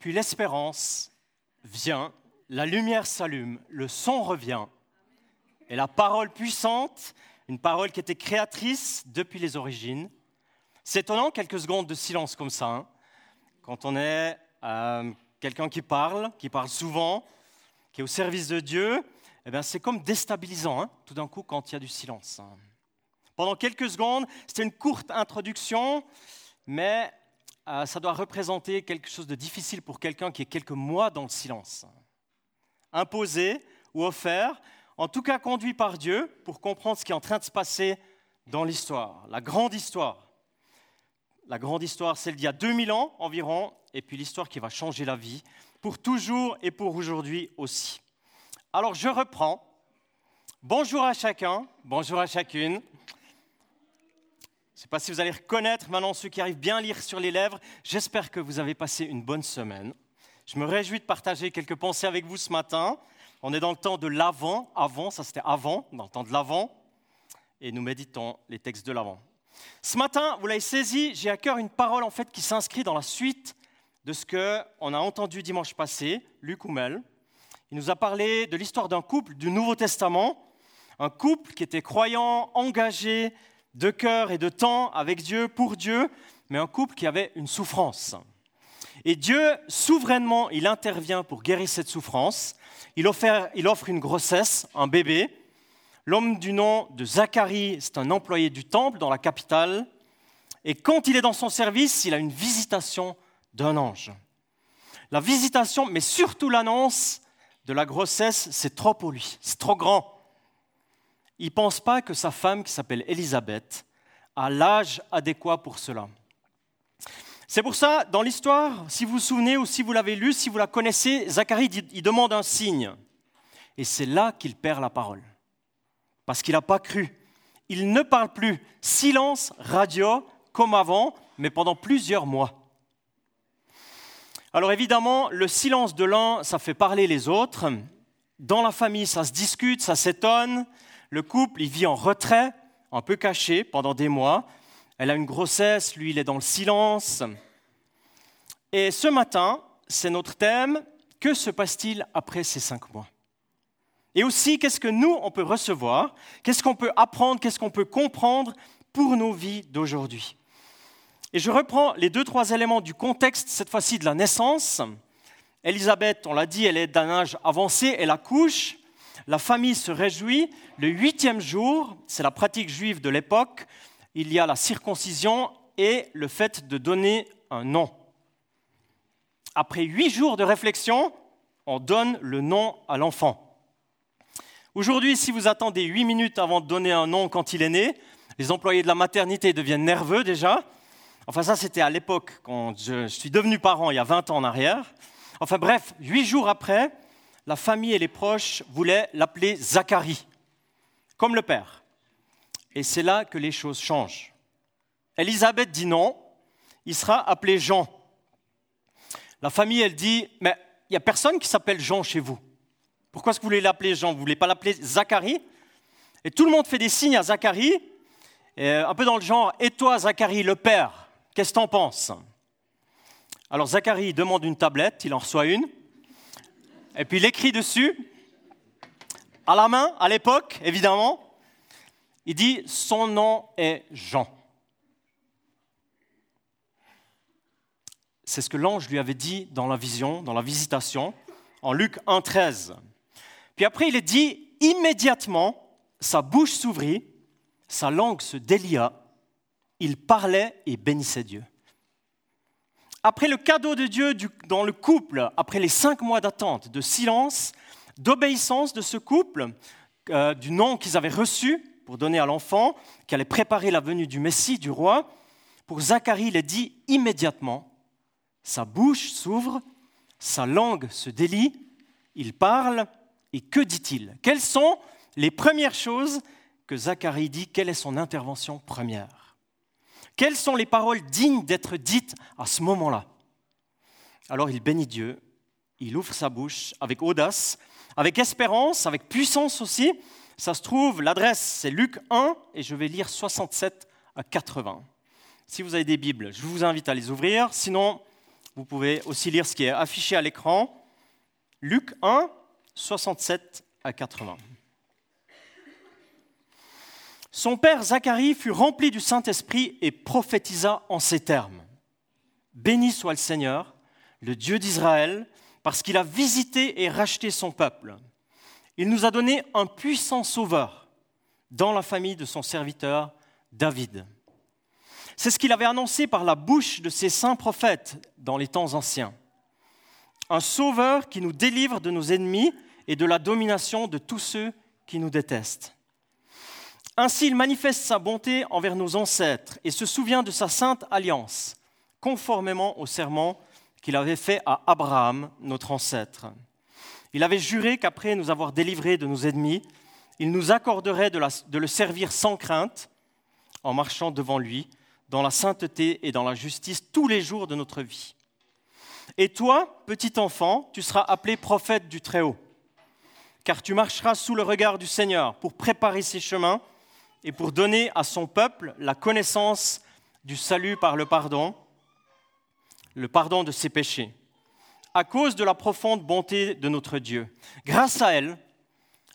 Puis l'espérance vient, la lumière s'allume, le son revient, et la parole puissante, une parole qui était créatrice depuis les origines. C'est étonnant, quelques secondes de silence comme ça, hein. quand on est euh, quelqu'un qui parle, qui parle souvent, qui est au service de Dieu, eh c'est comme déstabilisant, hein, tout d'un coup, quand il y a du silence. Hein. Pendant quelques secondes, c'était une courte introduction, mais euh, ça doit représenter quelque chose de difficile pour quelqu'un qui est quelques mois dans le silence. Imposé ou offert, en tout cas conduit par Dieu pour comprendre ce qui est en train de se passer dans l'histoire, la grande histoire. La grande histoire, celle d'il y a 2000 ans environ, et puis l'histoire qui va changer la vie, pour toujours et pour aujourd'hui aussi. Alors je reprends. Bonjour à chacun, bonjour à chacune. Ne sais pas si vous allez reconnaître maintenant ceux qui arrivent bien à lire sur les lèvres. J'espère que vous avez passé une bonne semaine. Je me réjouis de partager quelques pensées avec vous ce matin. On est dans le temps de l'avant, avant, ça c'était avant, dans le temps de l'avant, et nous méditons les textes de l'avant. Ce matin, vous l'avez saisi, j'ai à cœur une parole en fait qui s'inscrit dans la suite de ce qu'on a entendu dimanche passé, Luc Hummel. Il nous a parlé de l'histoire d'un couple du Nouveau Testament, un couple qui était croyant, engagé de cœur et de temps avec Dieu, pour Dieu, mais un couple qui avait une souffrance. Et Dieu, souverainement, il intervient pour guérir cette souffrance. Il offre, il offre une grossesse, un bébé. L'homme du nom de Zacharie, c'est un employé du temple dans la capitale. Et quand il est dans son service, il a une visitation d'un ange. La visitation, mais surtout l'annonce de la grossesse, c'est trop pour lui, c'est trop grand. Il ne pense pas que sa femme, qui s'appelle Élisabeth, a l'âge adéquat pour cela. C'est pour ça, dans l'histoire, si vous vous souvenez ou si vous l'avez lu, si vous la connaissez, Zacharie il demande un signe. Et c'est là qu'il perd la parole. Parce qu'il n'a pas cru. Il ne parle plus. Silence radio, comme avant, mais pendant plusieurs mois. Alors évidemment, le silence de l'un, ça fait parler les autres. Dans la famille, ça se discute, ça s'étonne. Le couple, il vit en retrait, un peu caché pendant des mois. Elle a une grossesse, lui, il est dans le silence. Et ce matin, c'est notre thème. Que se passe-t-il après ces cinq mois? Et aussi, qu'est-ce que nous, on peut recevoir? Qu'est-ce qu'on peut apprendre? Qu'est-ce qu'on peut comprendre pour nos vies d'aujourd'hui? Et je reprends les deux, trois éléments du contexte, cette fois-ci de la naissance. Élisabeth, on l'a dit, elle est d'un âge avancé, elle accouche. La famille se réjouit. Le huitième jour, c'est la pratique juive de l'époque, il y a la circoncision et le fait de donner un nom. Après huit jours de réflexion, on donne le nom à l'enfant. Aujourd'hui, si vous attendez huit minutes avant de donner un nom quand il est né, les employés de la maternité deviennent nerveux déjà. Enfin, ça, c'était à l'époque, quand je suis devenu parent, il y a 20 ans en arrière. Enfin bref, huit jours après, la famille et les proches voulaient l'appeler Zacharie, comme le père. Et c'est là que les choses changent. Elisabeth dit non, il sera appelé Jean. La famille, elle dit, mais il n'y a personne qui s'appelle Jean chez vous. Pourquoi est-ce que vous voulez l'appeler Jean? Vous ne voulez pas l'appeler Zacharie? Et tout le monde fait des signes à Zacharie, un peu dans le genre, et toi Zacharie, le père Qu'est-ce que tu en penses? Alors Zacharie demande une tablette, il en reçoit une, et puis il écrit dessus, à la main, à l'époque, évidemment, il dit Son nom est Jean. C'est ce que l'ange lui avait dit dans la vision, dans la visitation, en Luc 1,13. Puis après, il est dit immédiatement, sa bouche s'ouvrit, sa langue se délia, il parlait et bénissait Dieu. Après le cadeau de Dieu dans le couple, après les cinq mois d'attente, de silence, d'obéissance de ce couple, euh, du nom qu'ils avaient reçu pour donner à l'enfant, qui allait préparer la venue du Messie, du roi, pour Zacharie, il est dit immédiatement, sa bouche s'ouvre, sa langue se délie, il parle, et que dit-il? Quelles sont les premières choses que Zacharie dit? Quelle est son intervention première? Quelles sont les paroles dignes d'être dites à ce moment-là Alors il bénit Dieu, il ouvre sa bouche avec audace, avec espérance, avec puissance aussi. Ça se trouve, l'adresse c'est Luc 1 et je vais lire 67 à 80. Si vous avez des Bibles, je vous invite à les ouvrir. Sinon, Vous pouvez aussi lire ce qui est affiché à l'écran. Luc 1, 67 à 80. Son père Zacharie fut rempli du Saint-Esprit et prophétisa en ces termes. Béni soit le Seigneur, le Dieu d'Israël, parce qu'il a visité et racheté son peuple. Il nous a donné un puissant sauveur dans la famille de son serviteur David. C'est ce qu'il avait annoncé par la bouche de ses saints prophètes dans les temps anciens. Un sauveur qui nous délivre de nos ennemis et de la domination de tous ceux qui nous détestent. Ainsi, il manifeste sa bonté envers nos ancêtres et se souvient de sa sainte alliance, conformément au serment qu'il avait fait à Abraham, notre ancêtre. Il avait juré qu'après nous avoir délivrés de nos ennemis, il nous accorderait de, le servir sans crainte, en marchant devant lui, dans la sainteté et dans la justice tous les jours de notre vie. Et toi, petit enfant, tu seras appelé prophète du Très-Haut, car tu marcheras sous le regard du Seigneur pour préparer ses chemins et pour donner à son peuple la connaissance du salut par le pardon, le pardon de ses péchés, à cause de la profonde bonté de notre Dieu. Grâce à elle,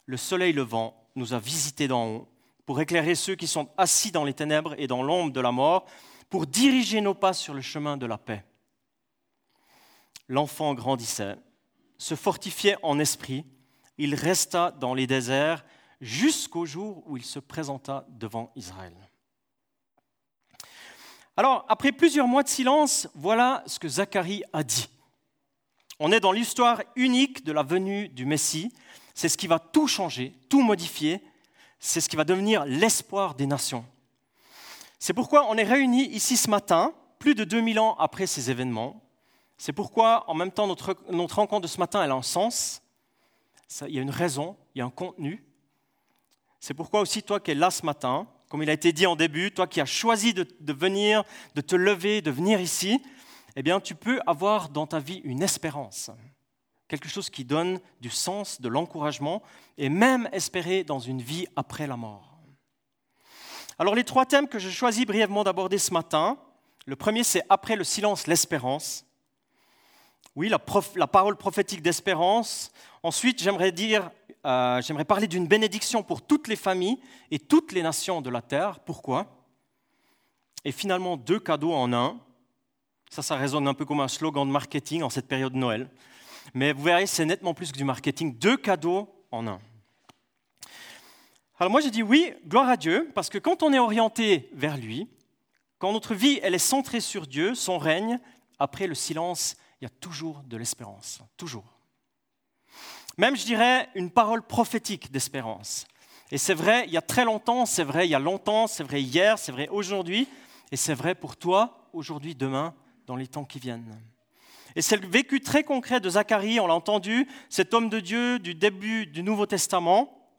le soleil levant nous a visités d'en haut pour éclairer ceux qui sont assis dans les ténèbres et dans l'ombre de la mort, pour diriger nos pas sur le chemin de la paix. L'enfant grandissait, se fortifiait en esprit, il resta dans les déserts jusqu'au jour où il se présenta devant Israël. Alors, après plusieurs mois de silence, voilà ce que Zacharie a dit. On est dans l'histoire unique de la venue du Messie. C'est ce qui va tout changer, tout modifier. C'est ce qui va devenir l'espoir des nations. C'est pourquoi on est réunis ici ce matin, plus de 2000 ans après ces événements. C'est pourquoi, en même temps, notre, rencontre de ce matin, elle a un sens. il y a une raison, il y a un contenu. C'est pourquoi aussi toi qui es là ce matin, comme il a été dit en début, toi qui as choisi de, venir, de te lever, de venir ici, eh bien tu peux avoir dans ta vie une espérance, quelque chose qui donne du sens, de l'encouragement, et même espérer dans une vie après la mort. Alors les trois thèmes que je choisis brièvement d'aborder ce matin, le premier c'est après le silence, l'espérance. Oui, la, la parole prophétique d'espérance. Ensuite, j'aimerais dire euh, j'aimerais parler d'une bénédiction pour toutes les familles et toutes les nations de la terre. Pourquoi? Et finalement, deux cadeaux en un. Ça, ça résonne un peu comme un slogan de marketing en cette période de Noël. Mais vous verrez, c'est nettement plus que du marketing. Deux cadeaux en un. Alors moi, j'ai dit oui, gloire à Dieu, parce que quand on est orienté vers lui, quand notre vie, elle est centrée sur Dieu, son règne, après le silence, il y a toujours de l'espérance. Toujours. Même, je dirais, une parole prophétique d'espérance. Et c'est vrai, il y a très longtemps, c'est vrai, il y a longtemps, c'est vrai hier, c'est vrai aujourd'hui, et c'est vrai pour toi, aujourd'hui, demain, dans les temps qui viennent. Et c'est le vécu très concret de Zacharie, on l'a entendu, cet homme de Dieu du début du Nouveau Testament.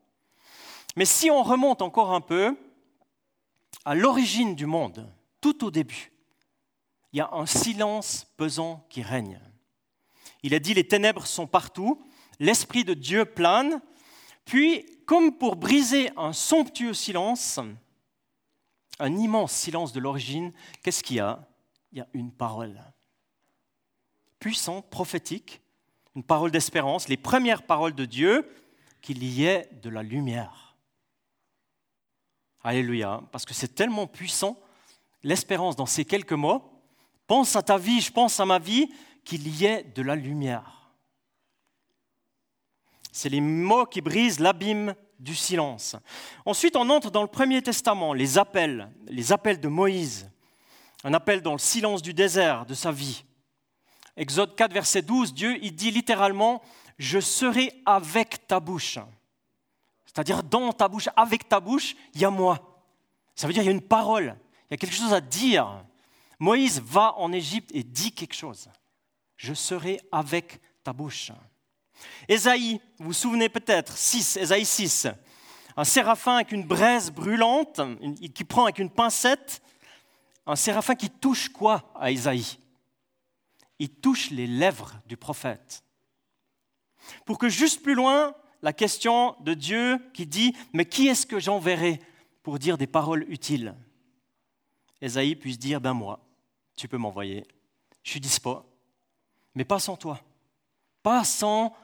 Mais si on remonte encore un peu à l'origine du monde, tout au début, il y a un silence pesant qui règne. Il a dit les ténèbres sont partout, l'Esprit de Dieu plane, puis, comme pour briser un somptueux silence, un immense silence de l'origine, qu'est-ce qu'il y a? Il y a une parole puissante, prophétique, une parole d'espérance, les premières paroles de Dieu, qu'il y ait de la lumière. Alléluia, parce que c'est tellement puissant, l'espérance dans ces quelques mots. Pense à ta vie, je pense à ma vie, qu'il y ait de la lumière. C'est les mots qui brisent l'abîme du silence. Ensuite, on entre dans le Premier Testament, les appels, les appels de Moïse, un appel dans le silence du désert de sa vie. Exode 4, verset 12, Dieu, il dit littéralement, je serai avec ta bouche. C'est-à-dire dans ta bouche, avec ta bouche, il y a moi. Ça veut dire qu'il y a une parole, il y a quelque chose à dire. Moïse va en Égypte et dit quelque chose. Je serai avec ta bouche. Ésaïe, vous vous souvenez peut-être, 6, Ésaïe 6, un séraphin avec une braise brûlante, qui prend avec une pincette, un séraphin qui touche quoi à Ésaïe? Il touche les lèvres du prophète. Pour que juste plus loin, la question de Dieu qui dit, mais qui est-ce que j'enverrai pour dire des paroles utiles? Ésaïe puisse dire, ben moi, tu peux m'envoyer, je suis dispo, mais pas sans toi. Pas sans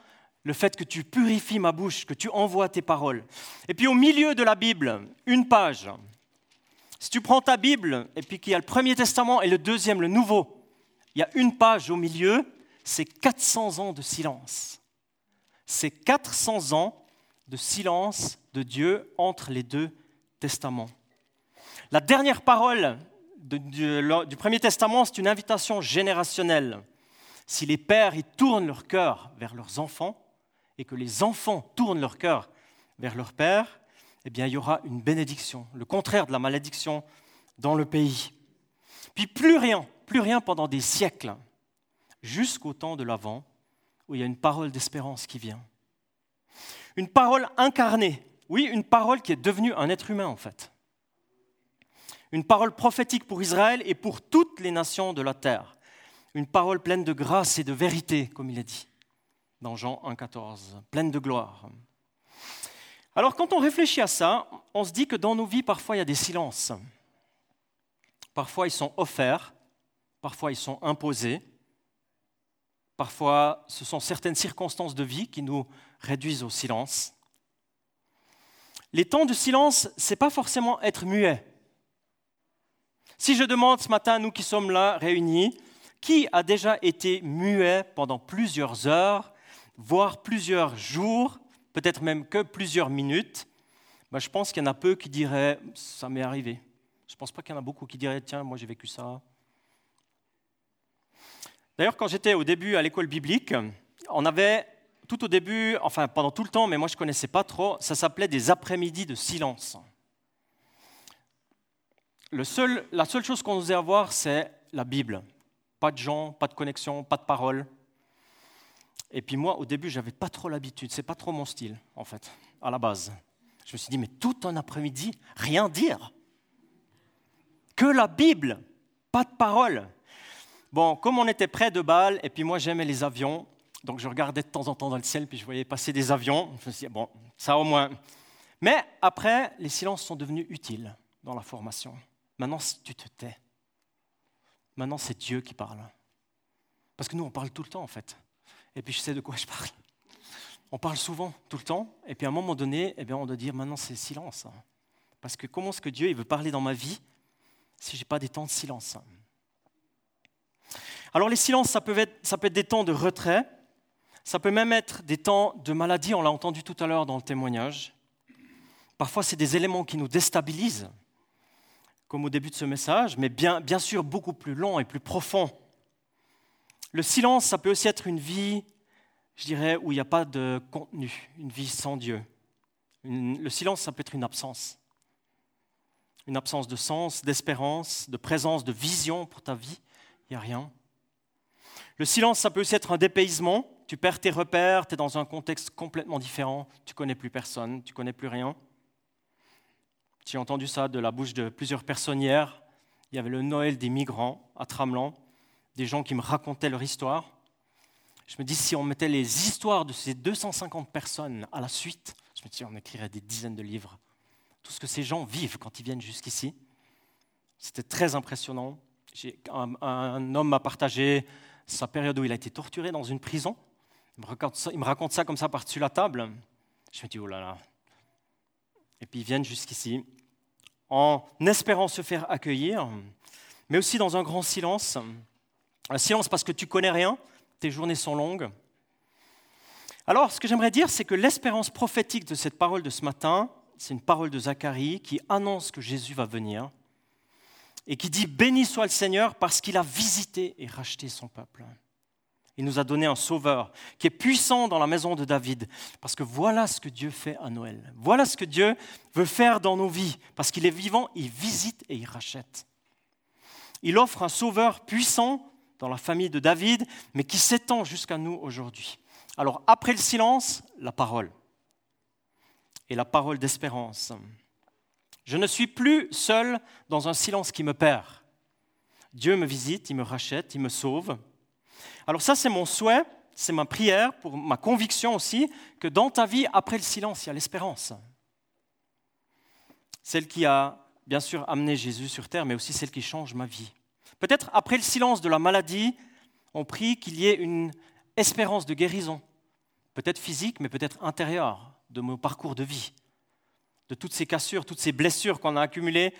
le fait que tu purifies ma bouche, que tu envoies tes paroles. Et puis au milieu de la Bible, une page. Si tu prends ta Bible et puis qu'il y a le Premier Testament et le deuxième, le Nouveau, il y a une page au milieu, c'est 400 ans de silence. C'est 400 ans de silence de Dieu entre les deux testaments. La dernière parole du, Premier Testament, c'est une invitation générationnelle. Si les pères y tournent leur cœur vers leurs enfants et que les enfants tournent leur cœur vers leur père, eh bien, il y aura une bénédiction, le contraire de la malédiction dans le pays. Puis plus rien, plus rien pendant des siècles, jusqu'au temps de l'Avent, où il y a une parole d'espérance qui vient. Une parole incarnée, oui, une parole qui est devenue un être humain en fait. Une parole prophétique pour Israël et pour toutes les nations de la terre. Une parole pleine de grâce et de vérité, comme il est dit dans Jean 1,14, pleine de gloire. Alors quand on réfléchit à ça, on se dit que dans nos vies, parfois, il y a des silences. Parfois, ils sont offerts, parfois, ils sont imposés, parfois, ce sont certaines circonstances de vie qui nous réduisent au silence. Les temps de silence, ce n'est pas forcément être muet. Si je demande ce matin nous qui sommes là réunis, qui a déjà été muet pendant plusieurs heures, voire plusieurs jours, peut-être même que plusieurs minutes, ben, je pense qu'il y en a peu qui diraient ça m'est arrivé. Je ne pense pas qu'il y en a beaucoup qui diraient tiens, moi j'ai vécu ça. D'ailleurs, quand j'étais au début à l'école biblique, on avait tout au début, enfin pendant tout le temps, mais moi je ne connaissais pas trop, ça s'appelait des après-midi de silence. La seule chose qu'on nous à voir, c'est la Bible. Pas de gens, pas de connexion, pas de parole. Et puis moi, au début, j'avais pas trop l'habitude, c'est pas trop mon style, en fait, à la base. Je me suis dit, mais tout un après-midi, rien dire. Que la Bible, pas de parole. Bon, comme on était près de Bâle, et puis moi j'aimais les avions, donc je regardais de temps en temps dans le ciel, puis je voyais passer des avions. Je me suis dit, bon, ça au moins. Mais après, les silences sont devenus utiles dans la formation. Maintenant, tu te tais. Maintenant, c'est Dieu qui parle. Parce que nous, on parle tout le temps, en fait. Et puis, je sais de quoi je parle. On parle souvent, tout le temps. Et puis, à un moment donné, eh bien, on doit dire maintenant, c'est silence. Parce que comment est-ce que Dieu il veut parler dans ma vie si je n'ai pas des temps de silence? Alors, les silences, ça peut, être, ça peut être des temps de retrait. Ça peut même être des temps de maladie. On l'a entendu tout à l'heure dans le témoignage. Parfois, c'est des éléments qui nous déstabilisent comme au début de ce message, mais bien, bien sûr beaucoup plus long et plus profond. Le silence, ça peut aussi être une vie, je dirais, où il n'y a pas de contenu, une vie sans Dieu. le silence, ça peut être une absence. Une absence de sens, d'espérance, de présence, de vision pour ta vie. Il n'y a rien. Le silence, ça peut aussi être un dépaysement. Tu perds tes repères, tu es dans un contexte complètement différent, tu connais plus personne, tu connais plus rien. J'ai entendu ça de la bouche de plusieurs personnes hier. Il y avait le Noël des migrants à Tramelan, des gens qui me racontaient leur histoire. Je me dis, si on mettait les histoires de ces 250 personnes à la suite, je me dis, on écrirait des dizaines de livres. Tout ce que ces gens vivent quand ils viennent jusqu'ici. C'était très impressionnant. Un, un, homme m'a partagé sa période où il a été torturé dans une prison. Il me raconte ça, il me raconte ça comme ça par-dessus la table. Je me dis, oh là là, et puis ils viennent jusqu'ici en espérant se faire accueillir, mais aussi dans un grand silence. Un silence parce que tu connais rien, tes journées sont longues. Alors, ce que j'aimerais dire, c'est que l'espérance prophétique de cette parole de ce matin, c'est une parole de Zacharie qui annonce que Jésus va venir et qui dit Béni soit le Seigneur parce qu'il a visité et racheté son peuple. Il nous a donné un sauveur qui est puissant dans la maison de David. Parce que voilà ce que Dieu fait à Noël. Voilà ce que Dieu veut faire dans nos vies. Parce qu'il est vivant, il visite et il rachète. Il offre un sauveur puissant dans la famille de David, mais qui s'étend jusqu'à nous aujourd'hui. Alors après le silence, la parole. Et la parole d'espérance. Je ne suis plus seul dans un silence qui me perd. Dieu me visite, il me rachète, il me sauve. Alors ça, c'est mon souhait, c'est ma prière, pour ma conviction aussi, que dans ta vie, après le silence, il y a l'espérance. Celle qui a bien sûr amené Jésus sur terre, mais aussi celle qui change ma vie. Peut-être après le silence de la maladie, on prie qu'il y ait une espérance de guérison, peut-être physique, mais peut-être intérieure, de nos parcours de vie, de toutes ces cassures, toutes ces blessures qu'on a accumulées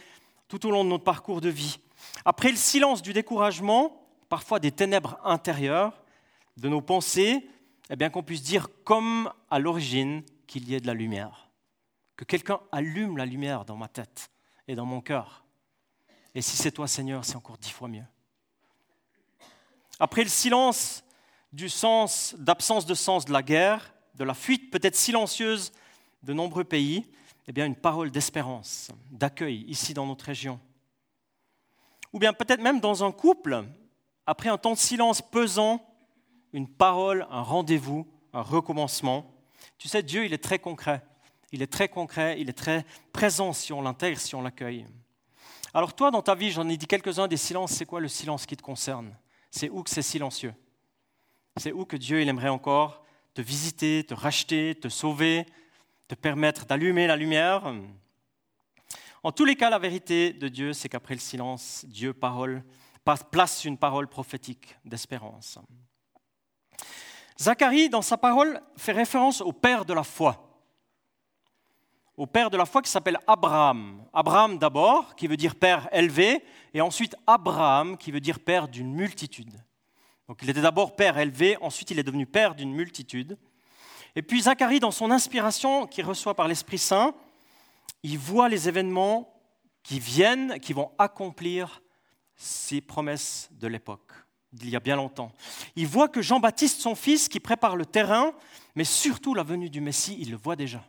tout au long de notre parcours de vie. Après le silence du découragement, parfois des ténèbres intérieures de nos pensées, eh bien qu'on puisse dire comme à l'origine qu'il y ait de la lumière, que quelqu'un allume la lumière dans ma tête et dans mon cœur. Et si c'est toi, Seigneur, c'est encore dix fois mieux. Après le silence du sens, d'absence de sens de la guerre, de la fuite peut-être silencieuse de nombreux pays, eh bien une parole d'espérance, d'accueil ici dans notre région. Ou bien peut-être même dans un couple, après un temps de silence pesant, une parole, un rendez-vous, un recommencement. Tu sais, Dieu, il est très concret. Il est très concret, il est très présent si on l'intègre, si on l'accueille. Alors toi, dans ta vie, j'en ai dit quelques-uns des silences, c'est quoi le silence qui te concerne? C'est où que c'est silencieux? C'est où que Dieu, il aimerait encore te visiter, te racheter, te sauver, te permettre d'allumer la lumière? En tous les cas, la vérité de Dieu, c'est qu'après le silence, Dieu parole, place une parole prophétique d'espérance. Zacharie, dans sa parole, fait référence au père de la foi. Au père de la foi qui s'appelle Abraham. Abraham d'abord, qui veut dire père élevé, et ensuite Abraham, qui veut dire père d'une multitude. Donc il était d'abord père élevé, ensuite il est devenu père d'une multitude. Et puis Zacharie, dans son inspiration qu'il reçoit par l'Esprit Saint, il voit les événements qui viennent, qui vont accomplir ces promesses de l'époque d'il y a bien longtemps. Il voit que Jean-Baptiste, son fils, qui prépare le terrain, mais surtout la venue du Messie, il le voit déjà.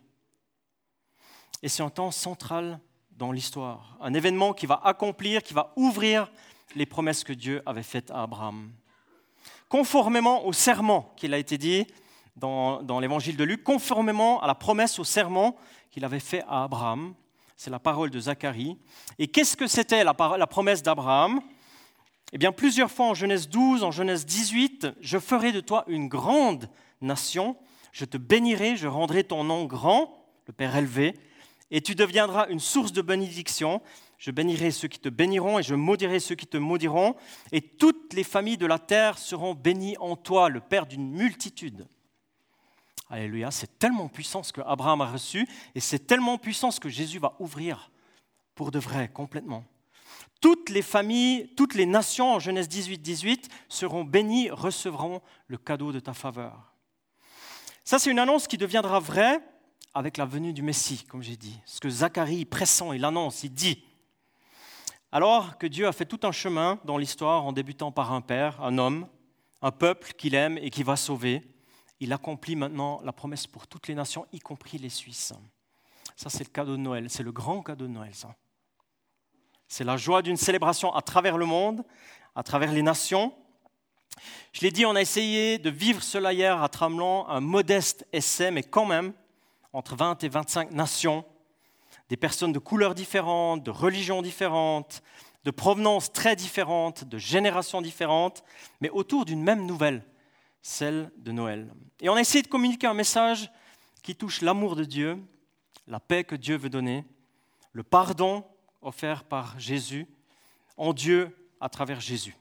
Et c'est un temps central dans l'histoire, un événement qui va accomplir, qui va ouvrir les promesses que Dieu avait faites à Abraham. Conformément au serment qu'il a été dit dans, l'évangile de Luc, conformément à la promesse, au serment qu'il avait fait à Abraham, c'est la parole de Zacharie. Et qu'est-ce que c'était la promesse d'Abraham? Eh bien, plusieurs fois en Genèse 12, en Genèse 18, je ferai de toi une grande nation, je te bénirai, je rendrai ton nom grand, le Père élevé, et tu deviendras une source de bénédiction. Je bénirai ceux qui te béniront et je maudirai ceux qui te maudiront, et toutes les familles de la terre seront bénies en toi, le Père d'une multitude. Alléluia, c'est tellement puissant ce que Abraham a reçu, et c'est tellement puissant ce que Jésus va ouvrir pour de vrai, complètement toutes les familles, toutes les nations en Genèse 18, 18 seront bénies, recevront le cadeau de ta faveur. Ça, c'est une annonce qui deviendra vraie avec la venue du Messie, comme j'ai dit. Ce que Zacharie, pressant, il annonce, il dit. Alors que Dieu a fait tout un chemin dans l'histoire en débutant par un père, un homme, un peuple qu'il aime et qui va sauver, il accomplit maintenant la promesse pour toutes les nations, y compris les Suisses. Ça, c'est le cadeau de Noël, c'est le grand cadeau de Noël, ça. C'est la joie d'une célébration à travers le monde, à travers les nations. Je l'ai dit, on a essayé de vivre cela hier à Tramelan, un modeste essai, mais quand même, entre 20 et 25 nations, des personnes de couleurs différentes, de religions différentes, de provenances très différentes, de générations différentes, mais autour d'une même nouvelle, celle de Noël. Et on a essayé de communiquer un message qui touche l'amour de Dieu, la paix que Dieu veut donner, le pardon offert par Jésus, en Dieu à travers Jésus.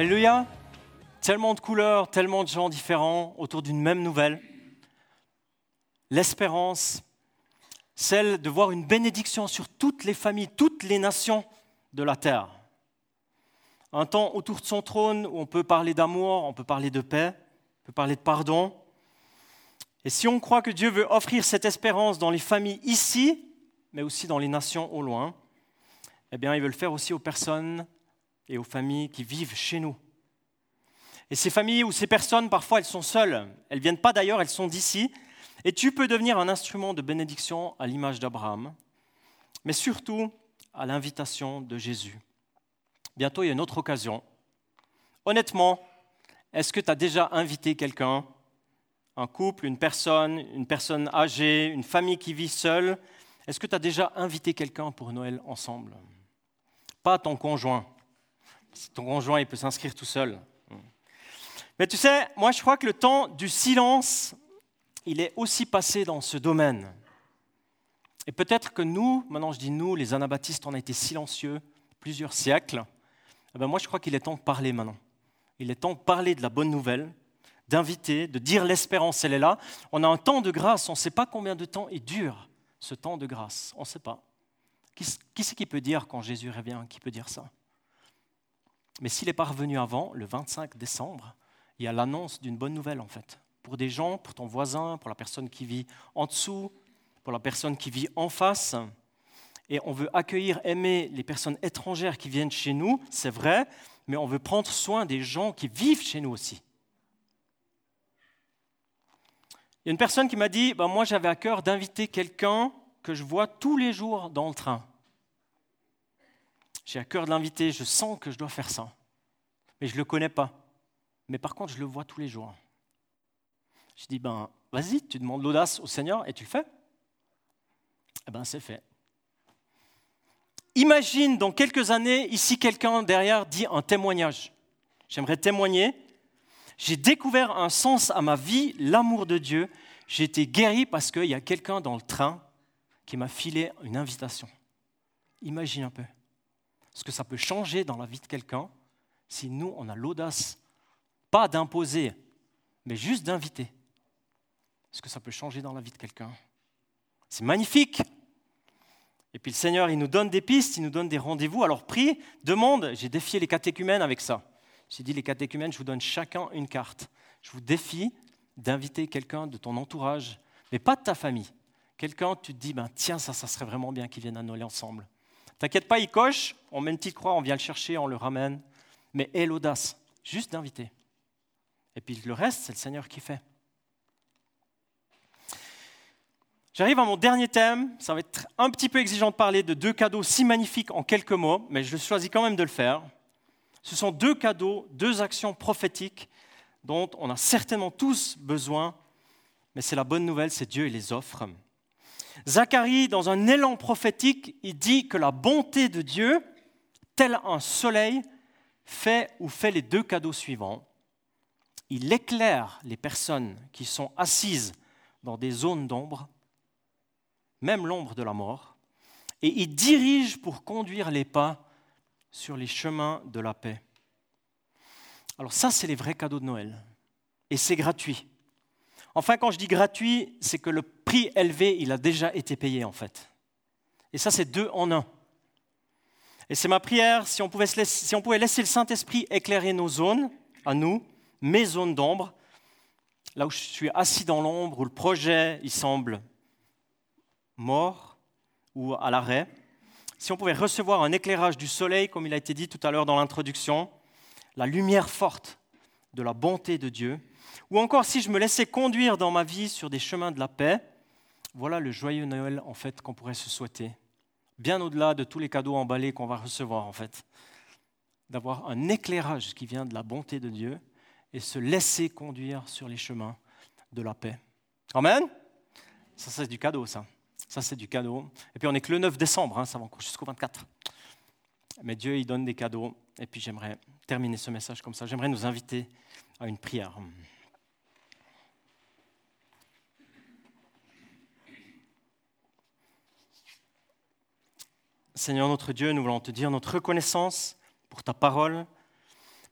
Alléluia. Tellement de couleurs, tellement de gens différents autour d'une même nouvelle. L'espérance, celle de voir une bénédiction sur toutes les familles, toutes les nations de la terre. Un temps autour de son trône où on peut parler d'amour, on peut parler de paix, on peut parler de pardon. Et si on croit que Dieu veut offrir cette espérance dans les familles ici, mais aussi dans les nations au loin, eh bien, il veut le faire aussi aux personnes et aux familles qui vivent chez nous. Et ces familles ou ces personnes, parfois, elles sont seules. Elles ne viennent pas d'ailleurs, elles sont d'ici. Et tu peux devenir un instrument de bénédiction à l'image d'Abraham, mais surtout à l'invitation de Jésus. Bientôt, il y a une autre occasion. Honnêtement, est-ce que tu as déjà invité quelqu'un, un couple, une personne, une personne âgée, une famille qui vit seule? Est-ce que tu as déjà invité quelqu'un pour Noël ensemble? Pas ton conjoint, ton conjoint, il peut s'inscrire tout seul. Mais tu sais, moi je crois que le temps du silence, il est aussi passé dans ce domaine. Et peut-être que nous, maintenant je dis nous, les anabaptistes, on a été silencieux plusieurs siècles. Eh ben moi je crois qu'il est temps de parler maintenant. Il est temps de parler de la bonne nouvelle, d'inviter, de dire l'espérance, elle est là. On a un temps de grâce, on ne sait pas combien de temps il dure ce temps de grâce, on ne sait pas. Qui, qui c'est qui peut dire quand Jésus revient Qui peut dire ça? Mais s'il est parvenu avant, le 25 décembre, il y a l'annonce d'une bonne nouvelle en fait. Pour des gens, pour ton voisin, pour la personne qui vit en dessous, pour la personne qui vit en face. Et on veut accueillir, aimer les personnes étrangères qui viennent chez nous, c'est vrai, mais on veut prendre soin des gens qui vivent chez nous aussi. Il y a une personne qui m'a dit, bah, moi j'avais à cœur d'inviter quelqu'un que je vois tous les jours dans le train. J'ai à cœur de l'inviter, je sens que je dois faire ça. Mais je ne le connais pas. Mais par contre, je le vois tous les jours. Je dis, ben, vas-y, tu demandes l'audace au Seigneur et tu le fais. Eh ben, c'est fait. Imagine dans quelques années, ici, quelqu'un derrière dit un témoignage. J'aimerais témoigner. J'ai découvert un sens à ma vie, l'amour de Dieu. J'ai été guéri parce qu'il y a quelqu'un dans le train qui m'a filé une invitation. Imagine un peu ce que ça peut changer dans la vie de quelqu'un si nous, on a l'audace, pas d'imposer, mais juste d'inviter. Ce que ça peut changer dans la vie de quelqu'un. C'est magnifique. Et puis le Seigneur, il nous donne des pistes, il nous donne des rendez-vous. Alors prie, demande. J'ai défié les catéchumènes avec ça. J'ai dit, les catéchumènes, je vous donne chacun une carte. Je vous défie d'inviter quelqu'un de ton entourage, mais pas de ta famille. Quelqu'un, tu te dis, ben, tiens, ça, ça serait vraiment bien qu'ils viennent à Noël ensemble. T'inquiète pas, il coche, on met une petite croix, on vient le chercher, on le ramène. Mais aie l'audace, juste d'inviter. Et puis le reste, c'est le Seigneur qui fait. J'arrive à mon dernier thème. Ça va être un petit peu exigeant de parler de deux cadeaux si magnifiques en quelques mots, mais je choisis quand même de le faire. Ce sont deux cadeaux, deux actions prophétiques dont on a certainement tous besoin, mais c'est la bonne nouvelle, c'est Dieu et les offre. Zacharie, dans un élan prophétique, il dit que la bonté de Dieu, tel un soleil, fait ou fait les deux cadeaux suivants. Il éclaire les personnes qui sont assises dans des zones d'ombre, même l'ombre de la mort, et il dirige pour conduire les pas sur les chemins de la paix. Alors ça, c'est les vrais cadeaux de Noël. Et c'est gratuit. Enfin, quand je dis gratuit, c'est que le prix élevé, il a déjà été payé en fait. Et ça, c'est deux en un. Et c'est ma prière, si on, pouvait laisser, si on pouvait laisser le Saint-Esprit éclairer nos zones, à nous, mes zones d'ombre, là où je suis assis dans l'ombre, où le projet, il semble mort ou à l'arrêt, si on pouvait recevoir un éclairage du soleil, comme il a été dit tout à l'heure dans l'introduction, la lumière forte de la bonté de Dieu, ou encore si je me laissais conduire dans ma vie sur des chemins de la paix, voilà le joyeux Noël en fait qu'on pourrait se souhaiter. Bien au-delà de tous les cadeaux emballés qu'on va recevoir en fait. D'avoir un éclairage qui vient de la bonté de Dieu et se laisser conduire sur les chemins de la paix. Amen Ça c'est du cadeau ça. Ça c'est du cadeau. Et puis on n'est que le 9 décembre, hein, ça va jusqu'au 24. Mais Dieu il donne des cadeaux. Et puis j'aimerais terminer ce message comme ça. J'aimerais nous inviter à une prière. Seigneur notre Dieu, nous voulons te dire notre reconnaissance pour ta parole.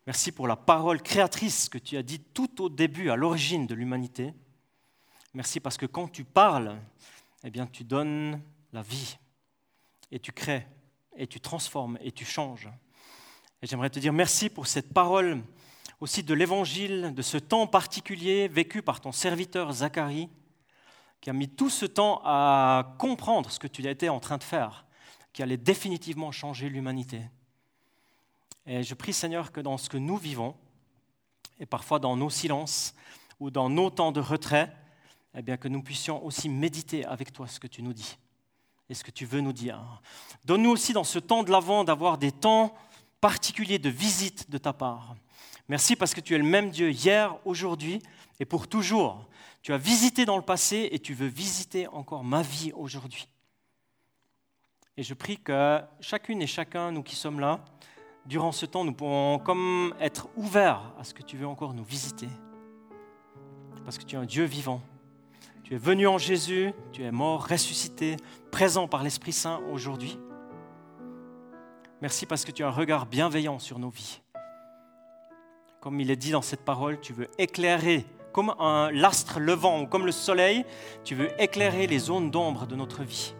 Merci pour la parole créatrice que tu as dit tout au début, à l'origine de l'humanité. Merci parce que quand tu parles, eh bien, tu donnes la vie et tu crées et tu transformes et tu changes. J'aimerais te dire merci pour cette parole aussi de l'évangile, de ce temps particulier vécu par ton serviteur Zacharie, qui a mis tout ce temps à comprendre ce que tu étais en train de faire, qui allait définitivement changer l'humanité. Et je prie Seigneur que dans ce que nous vivons, et parfois dans nos silences ou dans nos temps de retrait, eh bien que nous puissions aussi méditer avec toi ce que tu nous dis et ce que tu veux nous dire. Donne-nous aussi dans ce temps de l'Avent d'avoir des temps particuliers de visite de ta part. Merci parce que tu es le même Dieu hier, aujourd'hui et pour toujours. Tu as visité dans le passé et tu veux visiter encore ma vie aujourd'hui. Et je prie que chacune et chacun, nous qui sommes là, durant ce temps, nous pourrons comme être ouverts à ce que tu veux encore nous visiter. Parce que tu es un Dieu vivant. Tu es venu en Jésus, tu es mort, ressuscité, présent par l'Esprit Saint aujourd'hui. Merci parce que tu as un regard bienveillant sur nos vies. Comme il est dit dans cette parole, tu veux éclairer, comme un lastre levant ou comme le soleil, tu veux éclairer les zones d'ombre de notre vie.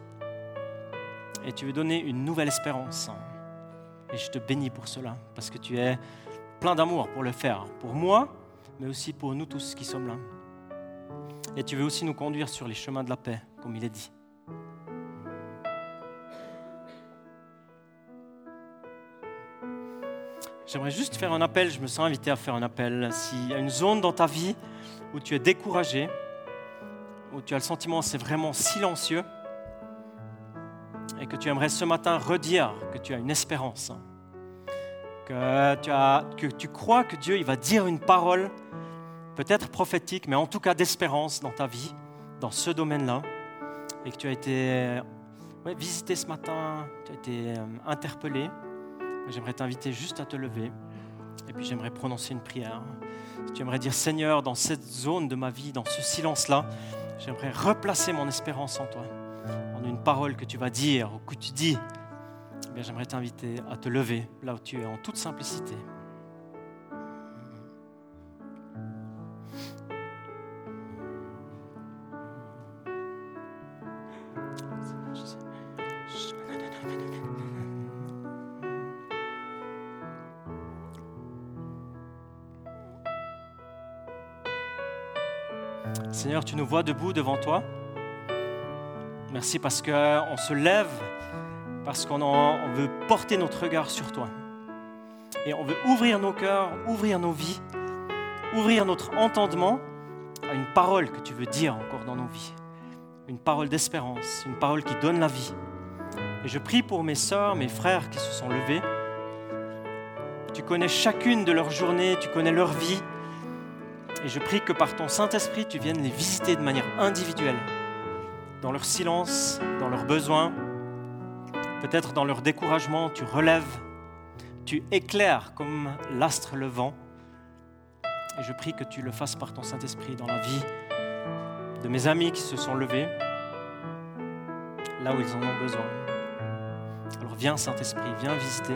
Et tu veux donner une nouvelle espérance. Et je te bénis pour cela, parce que tu es plein d'amour pour le faire, pour moi, mais aussi pour nous tous qui sommes là. Et tu veux aussi nous conduire sur les chemins de la paix, comme il est dit. J'aimerais juste faire un appel, je me sens invité à faire un appel. S'il y a une zone dans ta vie où tu es découragé, où tu as le sentiment que c'est vraiment silencieux, et que tu aimerais ce matin redire que tu as une espérance, que tu, as, que tu crois que Dieu il va dire une parole peut-être prophétique, mais en tout cas d'espérance dans ta vie, dans ce domaine-là, et que tu as été visité ce matin, tu as été euh, interpellé, j'aimerais t'inviter juste à te lever, et puis j'aimerais prononcer une prière. Si tu aimerais dire Seigneur, dans cette zone de ma vie, dans ce silence-là, j'aimerais replacer mon espérance en toi, en une parole que tu vas dire ou que tu dis. Eh j'aimerais t'inviter à te lever là où tu es en toute simplicité. Seigneur, tu nous vois debout devant toi. Merci parce qu'on se lève, parce qu'on veut porter notre regard sur toi. Et on veut ouvrir nos cœurs, ouvrir nos vies, ouvrir notre entendement à une parole que tu veux dire encore dans nos vies. Une parole d'espérance, une parole qui donne la vie. Et je prie pour mes sœurs, mes frères qui se sont levés. Tu connais chacune de leurs journées, tu connais leur vie. Et je prie que par ton Saint-Esprit, tu viennes les visiter de manière individuelle, dans leur silence, dans leurs besoins, peut-être dans leur découragement, tu relèves, tu éclaires comme l'astre le vent. Et je prie que tu le fasses par ton Saint-Esprit dans la vie de mes amis qui se sont levés, là où ils en ont besoin. Alors viens Saint-Esprit, viens visiter.